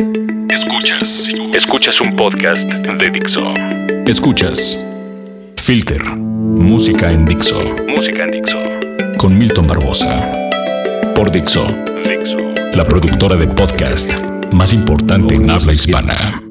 Escuchas. Escuchas un podcast de Dixo. Escuchas. Filter. Música en Dixo. Música en Dixo. Con Milton Barbosa. Por Dixo. Dixo. La productora de podcast más importante en habla hispana.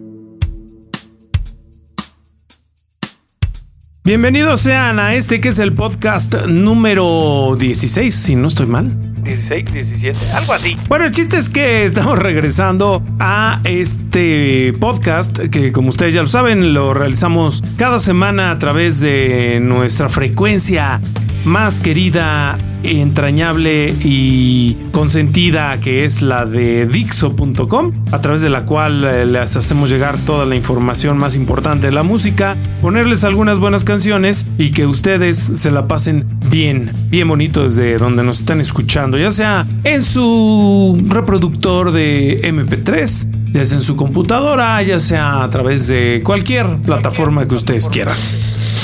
Bienvenidos sean a este que es el podcast número 16, si no estoy mal. 16, 17, algo así. Bueno, el chiste es que estamos regresando a este podcast que como ustedes ya lo saben, lo realizamos cada semana a través de nuestra frecuencia más querida, entrañable y consentida que es la de Dixo.com, a través de la cual eh, les hacemos llegar toda la información más importante de la música, ponerles algunas buenas canciones y que ustedes se la pasen bien, bien bonito desde donde nos están escuchando, ya sea en su reproductor de MP3, ya sea en su computadora, ya sea a través de cualquier plataforma que ustedes quieran.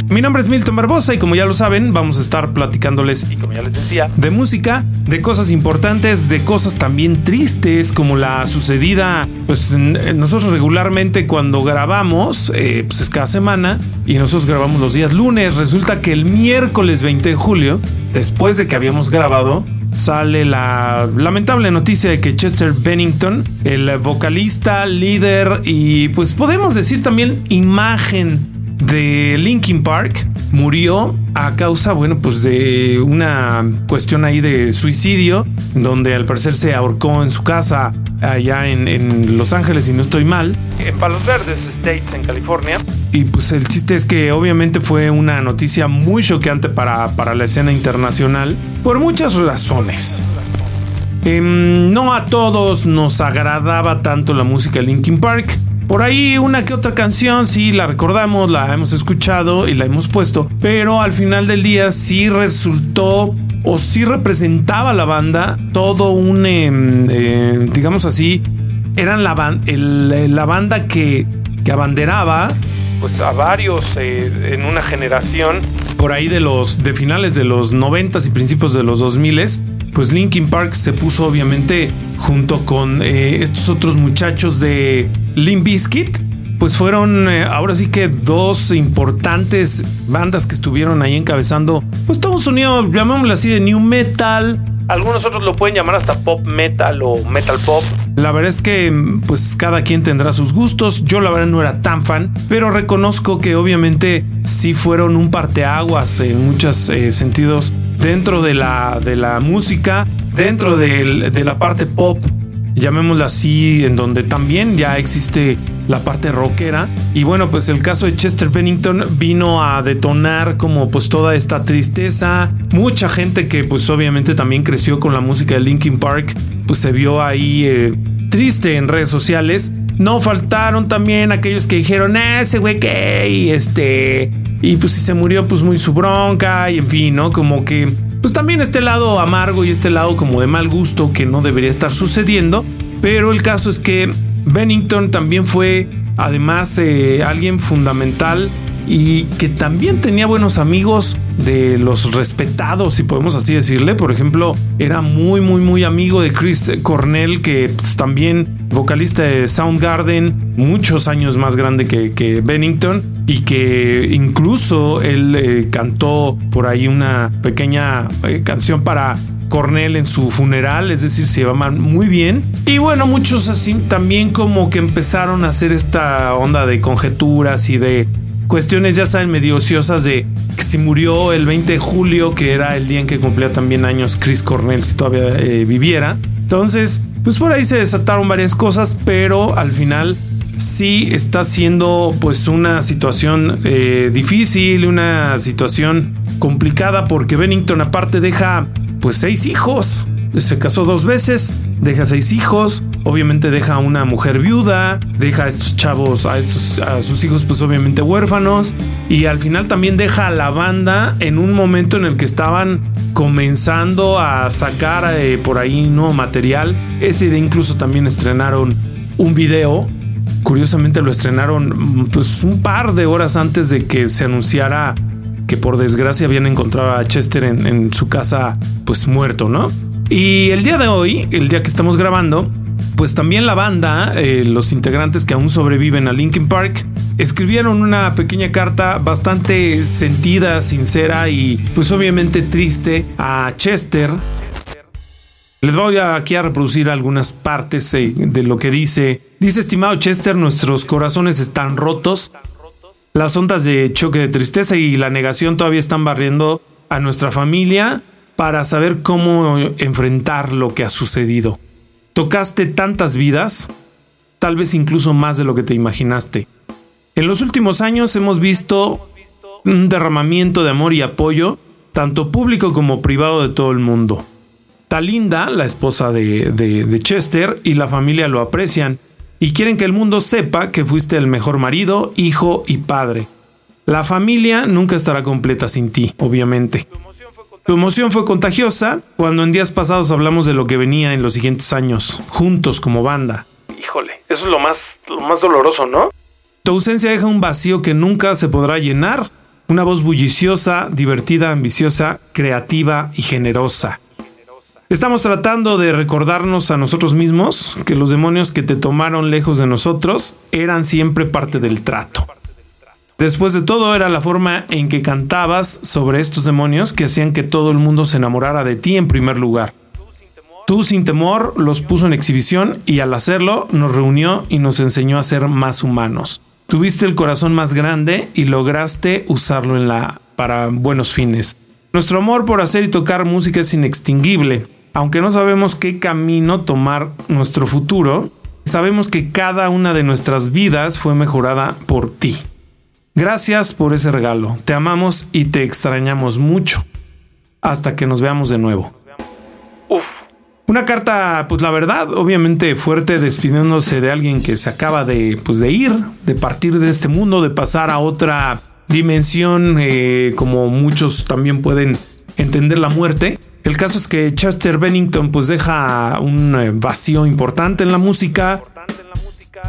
Mi nombre es Milton Barbosa y como ya lo saben, vamos a estar platicándoles, Y como ya les decía, de música, de cosas importantes, de cosas también tristes, como la sucedida, pues nosotros regularmente cuando grabamos, eh, pues es cada semana, y nosotros grabamos los días lunes, resulta que el miércoles 20 de julio, después de que habíamos grabado, sale la lamentable noticia de que Chester Bennington, el vocalista, líder y pues podemos decir también imagen de Linkin Park murió a causa, bueno, pues de una cuestión ahí de suicidio, donde al parecer se ahorcó en su casa allá en, en Los Ángeles, si no estoy mal. en Palos Verdes States, en California, Y pues el chiste es que obviamente fue una noticia muy choqueante para, para la escena internacional por muchas razones. Em, no a todos nos agradaba tanto la música de Linkin Park. Por ahí una que otra canción sí la recordamos, la hemos escuchado y la hemos puesto, pero al final del día sí resultó o sí representaba la banda todo un, em, eh, digamos así, eran la, ban- el- la banda que, que abanderaba pues a varios eh, en una generación. por ahí de los de finales de los 90 y principios de los 2000 pues Linkin Park se puso obviamente junto con eh, estos otros muchachos de Limp Bizkit pues fueron eh, ahora sí que dos importantes bandas que estuvieron ahí encabezando pues todo un sonido llamémoslo así de new metal Algunos otros lo pueden llamar hasta pop metal o metal pop. La verdad es que pues cada quien tendrá sus gustos. Yo la verdad no era tan fan, pero reconozco que obviamente sí fueron un parteaguas en muchos eh, sentidos dentro de la, de la música, dentro de la parte pop, llamémosla así, en donde también ya existe la parte rockera. Y bueno, pues el caso de Chester Bennington vino a detonar como pues toda esta tristeza. Mucha gente que pues obviamente también creció con la música de Linkin Park, pues se vio ahí eh, triste en redes sociales. No faltaron también aquellos que dijeron, "Ah, ese güey que, este, y pues si se murió, pues muy su bronca, y en fin, ¿no? Como que, pues también este lado amargo y este lado como de mal gusto que no debería estar sucediendo. Pero el caso es que Bennington también fue, además, eh, alguien fundamental y que también tenía buenos amigos de los respetados, si podemos así decirle. Por ejemplo, era muy, muy, muy amigo de Chris Cornell, que pues, también vocalista de Soundgarden, muchos años más grande que, que Bennington, y que incluso él eh, cantó por ahí una pequeña eh, canción para Cornell en su funeral, es decir, se llevaban muy bien. Y bueno, muchos así también como que empezaron a hacer esta onda de conjeturas y de cuestiones, ya saben, medio ociosas de que si murió el 20 de julio, que era el día en que cumplía también años Chris Cornell, si todavía eh, viviera. Entonces, pues por ahí se desataron varias cosas, pero al final sí está siendo pues una situación eh, difícil, una situación complicada porque Bennington aparte deja pues seis hijos. Se casó dos veces, deja seis hijos, obviamente deja a una mujer viuda, deja a estos chavos, a, estos, a sus hijos pues obviamente huérfanos y al final también deja a la banda en un momento en el que estaban comenzando a sacar eh, por ahí nuevo material. Ese día incluso también estrenaron un video curiosamente lo estrenaron pues un par de horas antes de que se anunciara que por desgracia habían encontrado a Chester en, en su casa pues muerto, ¿no? Y el día de hoy, el día que estamos grabando, pues también la banda, eh, los integrantes que aún sobreviven a Linkin Park, escribieron una pequeña carta bastante sentida, sincera y pues obviamente triste a Chester. Les voy aquí a reproducir algunas partes eh, de lo que dice. Dice, estimado Chester, nuestros corazones están rotos. Las ondas de choque de tristeza y la negación todavía están barriendo a nuestra familia para saber cómo enfrentar lo que ha sucedido. Tocaste tantas vidas, tal vez incluso más de lo que te imaginaste. En los últimos años hemos visto un derramamiento de amor y apoyo, tanto público como privado de todo el mundo. Talinda, la esposa de, de, Chester, y la familia lo aprecian y quieren que el mundo sepa que fuiste el mejor marido, hijo y padre. La familia nunca estará completa sin ti, obviamente. Tu emoción fue contagiosa cuando en días pasados hablamos de lo que venía en los siguientes años, juntos como banda. Híjole, eso es lo más, lo más doloroso, ¿no? Tu ausencia deja un vacío que nunca se podrá llenar. Una voz bulliciosa, divertida, ambiciosa, creativa y generosa. Estamos tratando de recordarnos a nosotros mismos que los demonios que te tomaron lejos de nosotros eran siempre parte del trato. Después de todo era la forma en que cantabas sobre estos demonios que hacían que todo el mundo se enamorara de ti en primer lugar. Tú sin temor los puso en exhibición y al hacerlo nos reunió y nos enseñó a ser más humanos. Tuviste el corazón más grande y lograste usarlo en la para buenos fines. Nuestro amor por hacer y tocar música es inextinguible. Aunque no sabemos qué camino tomar nuestro futuro, sabemos que cada una de nuestras vidas fue mejorada por ti. Gracias por ese regalo. Te amamos y te extrañamos mucho. Hasta que nos veamos de nuevo. Uf. Una carta, pues la verdad, obviamente fuerte, despidiéndose de alguien que se acaba de, pues, de ir, de partir de este mundo, de pasar a otra dimensión, eh, como muchos también pueden entender la muerte. El caso es que Chester Bennington pues deja un eh, vacío importante en la música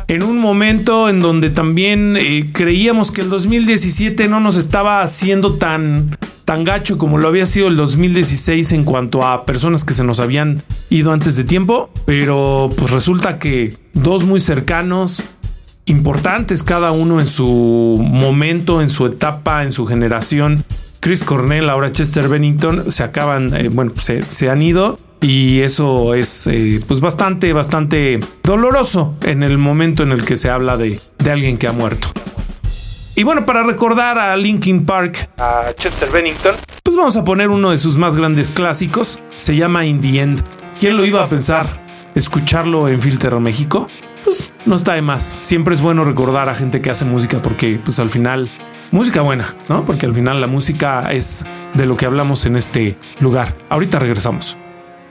en un momento en donde también eh, creíamos que el 2017 no nos estaba haciendo tan, tan gacho como lo había sido el 2016 en cuanto a personas que se nos habían ido antes de tiempo, pero pues resulta que dos muy cercanos, importantes cada uno en su momento, en su etapa, en su generación, Chris Cornell, ahora Chester Bennington, se acaban, eh, bueno, se, se han ido y eso es eh, pues bastante, bastante doloroso en el momento en el que se habla de, de alguien que ha muerto. Y bueno, para recordar a Linkin Park, a Chester Bennington, pues vamos a poner uno de sus más grandes clásicos. Se llama In the End. ¿Quién lo iba a pensar? ¿Escucharlo en Filter México? Pues no está de más. Siempre es bueno recordar a gente que hace música porque pues al final, música buena, ¿no? Porque al final la música es de lo que hablamos en este lugar. Ahorita regresamos.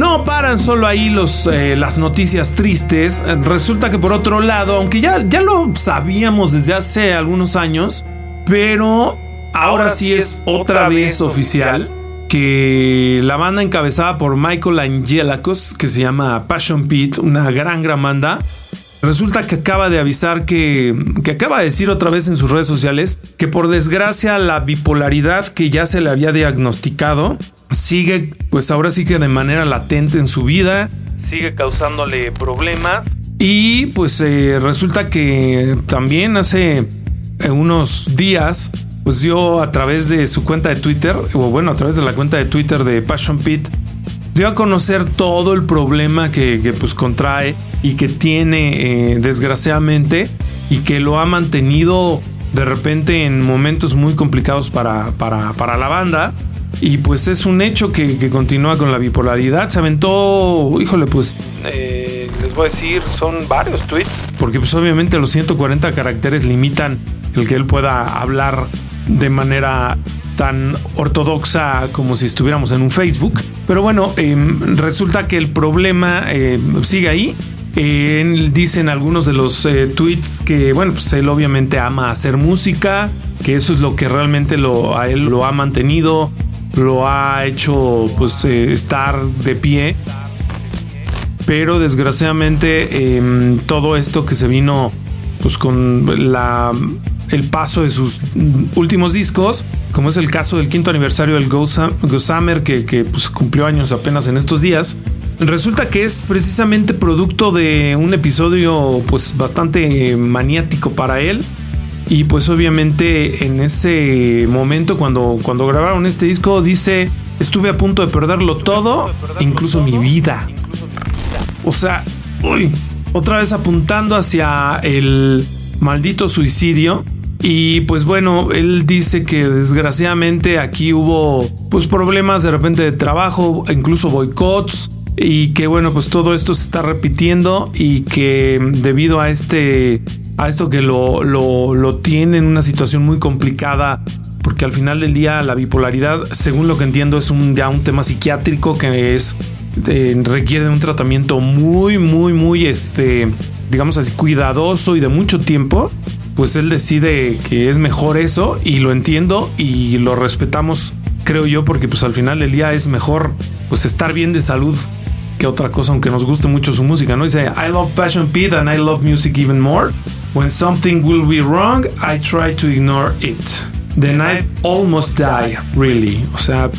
no paran solo ahí los, eh, las noticias tristes. Resulta que por otro lado, aunque ya, ya lo sabíamos desde hace algunos años, pero ahora, sí es otra vez oficial que la banda encabezada por Michael Angelakos, que se llama Passion Pit, una gran, gran banda, resulta que acaba de avisar que, que acaba de decir otra vez en sus redes sociales que por desgracia la bipolaridad que ya se le había diagnosticado sigue, pues ahora sí que de manera latente en su vida. Sigue causándole problemas. Y pues eh, resulta que también hace eh, unos días pues dio a través de su cuenta de Twitter, o bueno, a través de la cuenta de Twitter de Passion Pit, dio a conocer todo el problema que, pues contrae y que tiene eh, desgraciadamente y que lo ha mantenido de repente en momentos muy complicados para, para, la banda. Y pues es un hecho que, continúa con la bipolaridad. Se aventó, híjole, pues... Eh, les voy a decir, son varios tweets. Porque pues obviamente los 140 caracteres limitan el que él pueda hablar de manera tan ortodoxa como si estuviéramos en un Facebook. Pero bueno, em, resulta que el problema em, sigue ahí. dicen algunos de los eh, tweets que, bueno, pues él obviamente ama hacer música, que eso es lo que realmente lo, a él lo ha mantenido, lo ha hecho pues eh, estar de pie. Pero desgraciadamente em, todo esto que se vino pues con la el paso de sus últimos discos, como es el caso del quinto aniversario del Ghost Summer, que, pues, cumplió años apenas en estos días. Resulta que es precisamente producto de un episodio pues bastante maniático para él. Y pues obviamente en ese momento cuando, cuando grabaron este disco dice, estuve a punto de perderlo todo, incluso mi vida. O sea, uy, otra vez apuntando hacia el maldito suicidio. Y pues bueno, él dice que desgraciadamente aquí hubo pues problemas de repente de trabajo, incluso boicots y que bueno, pues todo esto se está repitiendo y que debido a este a esto que lo, lo, tiene en una situación muy complicada porque al final del día la bipolaridad, según lo que entiendo, es un, ya un tema psiquiátrico que es requiere de un tratamiento muy, muy, muy, este, digamos así, cuidadoso y de mucho tiempo pues él decide que es mejor eso y lo entiendo y lo respetamos, creo yo, porque pues al final del día es mejor pues estar bien de salud que otra cosa, aunque nos guste mucho su música, ¿no? Dice, I love Passion Pit and I love music even more. When something will be wrong, I try to ignore it. Then I almost die, really. O sea,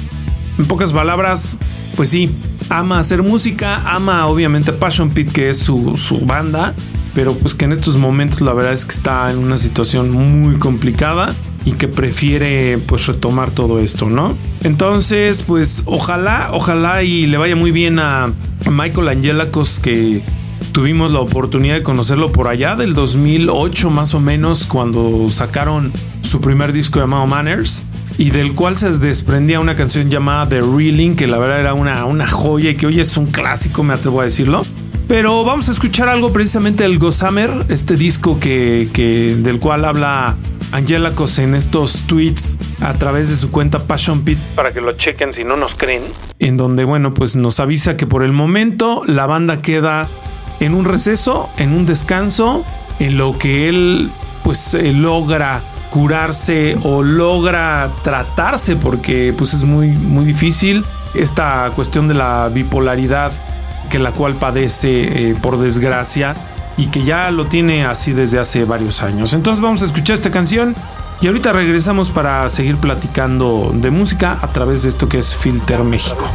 en pocas palabras, pues sí, ama hacer música, ama obviamente Passion Pit, que es su, su banda, pero pues que en estos momentos la verdad es que está en una situación muy complicada y que prefiere pues retomar todo esto, ¿no? Entonces, pues ojalá, ojalá y le vaya muy bien a Michael Angelakos que tuvimos la oportunidad de conocerlo por allá del 2008 más o menos cuando sacaron su primer disco llamado Manners y del cual se desprendía una canción llamada The Reeling que la verdad era una, una joya y que hoy es un clásico me atrevo a decirlo pero vamos a escuchar algo precisamente del Gossamer, este disco que, del cual habla Angela Cos en estos tweets a través de su cuenta Passion Pit. Para que lo chequen si no nos creen. En donde, bueno, pues nos avisa que por el momento la banda queda en un receso, en un descanso, en lo que él pues eh, logra curarse o logra tratarse porque pues es muy muy difícil esta cuestión de la bipolaridad que la cual padece eh, por desgracia y que ya lo tiene así desde hace varios años. Entonces vamos a escuchar esta canción y ahorita regresamos para seguir platicando de música a través de esto que es Filter México.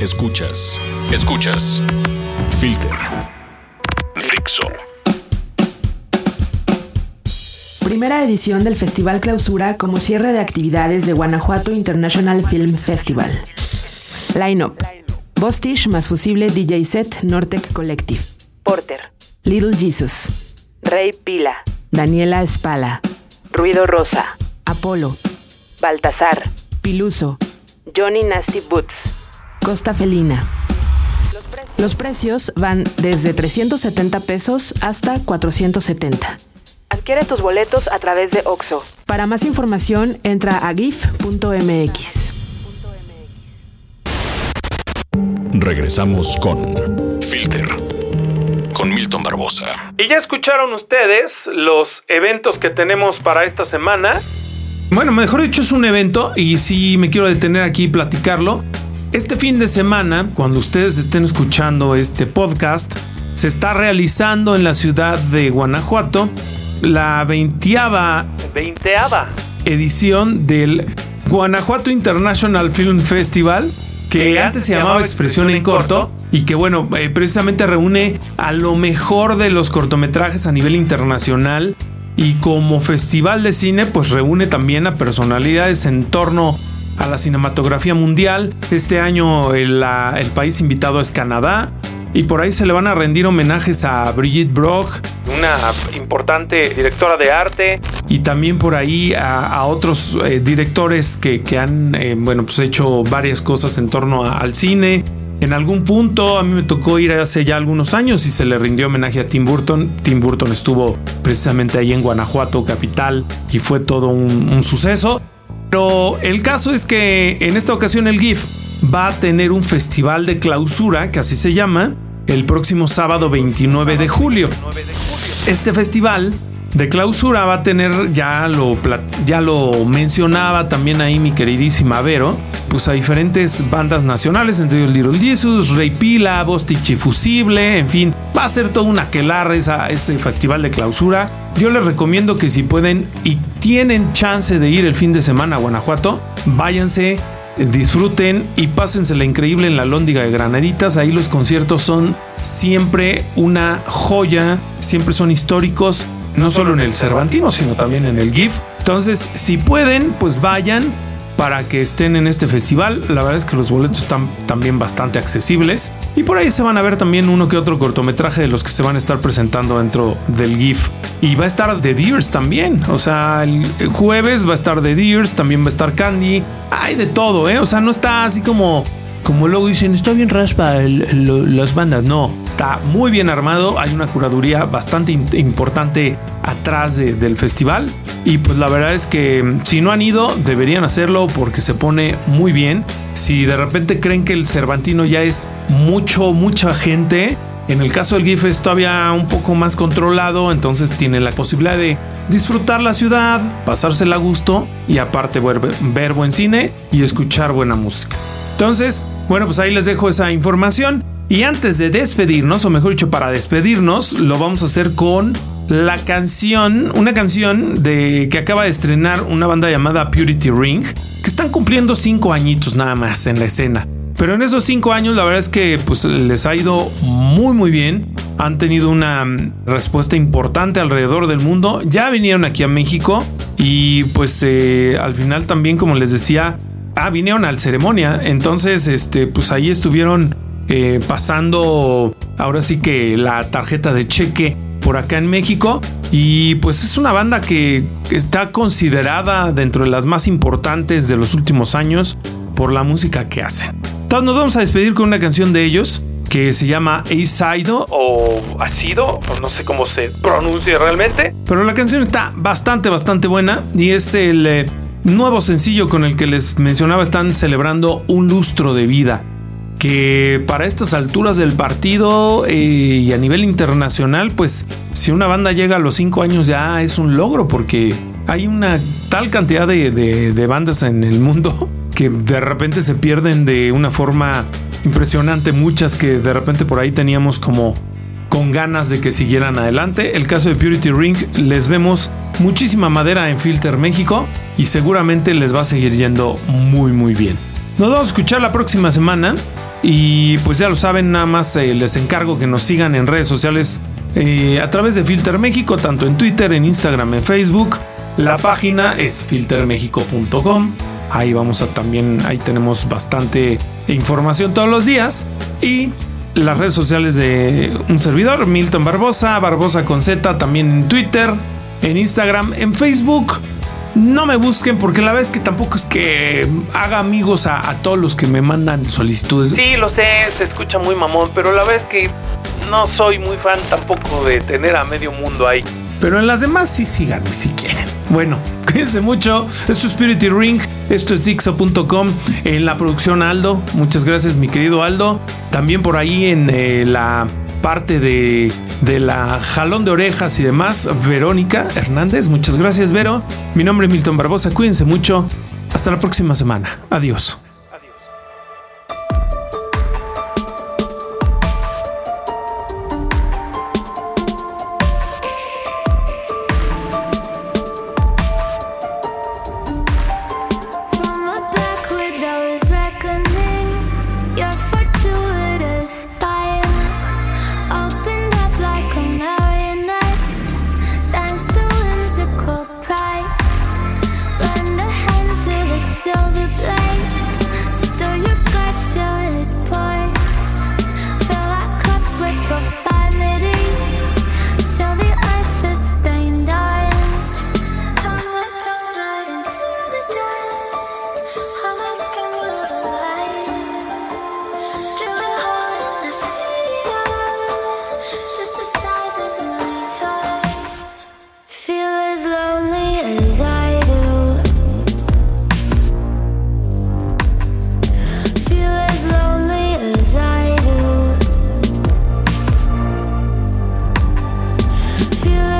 Escuchas, escuchas. Filter. Fixo. Primera edición del Festival Clausura como cierre de actividades de Guanajuato International Film Festival. Line-up. Bostish más fusible DJ set Nortec Collective. Porter. Little Jesus. Rey Pila. Daniela Espala. Ruido Rosa. Apolo. Baltasar. Piluso. Johnny Nasty Boots. Costa Felina. Los precios van desde 370 pesos hasta 470. Adquiere tus boletos a través de OXO. Para más información, entra a gif.mx. Regresamos con Filter con Milton Barbosa. Y ya escucharon ustedes los eventos que tenemos para esta semana. Bueno, mejor dicho, es un evento y sí me quiero detener aquí y platicarlo. Este fin de semana, cuando ustedes estén escuchando este podcast, se está realizando en la ciudad de Guanajuato la veinteava, edición del Guanajuato International Film Festival que antes se llamaba Expresión en Corto. y que bueno, eh, precisamente reúne a lo mejor de los cortometrajes a nivel internacional y como festival de cine pues reúne también a personalidades en torno a la cinematografía mundial. Este año el, el país invitado es Canadá. Y por ahí se le van a rendir homenajes a Brigitte Brock, una importante directora de arte. Y también por ahí a, otros eh, directores que, han eh, bueno, pues hecho varias cosas en torno al cine. En algún punto a mí me tocó ir hace ya algunos años y se le rindió homenaje a Tim Burton. Tim Burton estuvo precisamente ahí en Guanajuato, capital, y fue todo un suceso. Pero el caso es que en esta ocasión el GIF va a tener un festival de clausura, que así se llama, el próximo sábado 29 de julio. Este festival de clausura va a tener, ya lo, ya lo mencionaba también ahí mi queridísima Vero, pues a diferentes bandas nacionales, entre ellos Little Jesus, Rey Pila, Bostich Fusible, en fin, va a ser todo una aquelarre esa, ese festival de clausura. Yo les recomiendo que si pueden y tienen chance de ir el fin de semana a Guanajuato, váyanse disfruten y pásensela increíble en la Lóndiga de Granaditas. Ahí los conciertos son siempre una joya, siempre son históricos, no solo en el Cervantino, sino también en el GIF. Entonces, si pueden, pues vayan para que estén en este festival. La verdad es que los boletos están también bastante accesibles. Y por ahí se van a ver también uno que otro cortometraje de los que se van a estar presentando dentro del GIF. Y va a estar The Deers también. O sea, el jueves va a estar The Deers, también va a estar Candy. Hay de todo, ¿eh? O sea, no está así como como luego dicen, está bien raspa las bandas. No, está muy bien armado. Hay una curaduría bastante importante atrás del festival. Y pues la verdad es que mm, si no han ido, deberían hacerlo porque se pone muy bien. Si de repente creen que el Cervantino ya es mucho, mucha gente, en el caso del GIF es todavía un poco más controlado, entonces tiene la posibilidad de disfrutar la ciudad, pasársela a gusto y aparte ver, ver buen cine y escuchar buena música. Entonces, bueno, pues ahí les dejo esa información. Y antes de despedirnos, o mejor dicho, para despedirnos, lo vamos a hacer con la canción, una canción de que acaba de estrenar una banda llamada Purity Ring, que están cumpliendo cinco añitos nada más en la escena. Pero en esos cinco años la verdad es que pues, les ha ido muy muy bien. Han tenido una respuesta importante alrededor del mundo. Ya vinieron aquí a México y pues eh, al final también como les decía, ah, vinieron al ceremonia. Entonces este, pues ahí estuvieron eh, pasando ahora sí que la tarjeta de cheque por acá en México. Y pues es una banda que está considerada dentro de las más importantes de los últimos años por la música que hacen. Entonces nos vamos a despedir con una canción de ellos que se llama A-Side o Asido, o no sé cómo se pronuncia realmente. Pero la canción está bastante, bastante buena y es el eh, nuevo sencillo con el que les mencionaba. Están celebrando un lustro de vida que para estas alturas del partido eh, y a nivel internacional, pues si una banda llega a los cinco años ya es un logro porque hay una tal cantidad de, bandas en el mundo que de repente se pierden de una forma impresionante, muchas que de repente por ahí teníamos como con ganas de que siguieran adelante. El caso de Purity Ring, les vemos muchísima madera en Filter México y seguramente les va a seguir yendo muy muy bien. Nos vamos a escuchar la próxima semana Y pues ya lo saben, nada más eh, les encargo que nos sigan en redes sociales eh, a través de Filter México, tanto en Twitter, en Instagram, en Facebook. La página es filtermexico.com. Ahí vamos a también, ahí tenemos bastante información todos los días. Y las redes sociales de un servidor, Milton Barbosa, Barbosa con Z, también en Twitter, en Instagram, en Facebook. No me busquen porque la vez que tampoco es que haga amigos a, todos los que me mandan solicitudes. Sí, lo sé, se escucha muy mamón, pero la vez que no soy muy fan tampoco de tener a medio mundo ahí. Pero en las demás sí síganme si quieren. Bueno, cuídense mucho. Esto es Spirit Ring. Esto es Dixo.com. En la producción Aldo. Muchas gracias, mi querido Aldo. También por ahí en eh, la parte de, de la jalón de orejas y demás, Verónica Hernández. Muchas gracias, Vero. Mi nombre es Milton Barbosa. Cuídense mucho. Hasta la próxima semana. Adiós. feel it.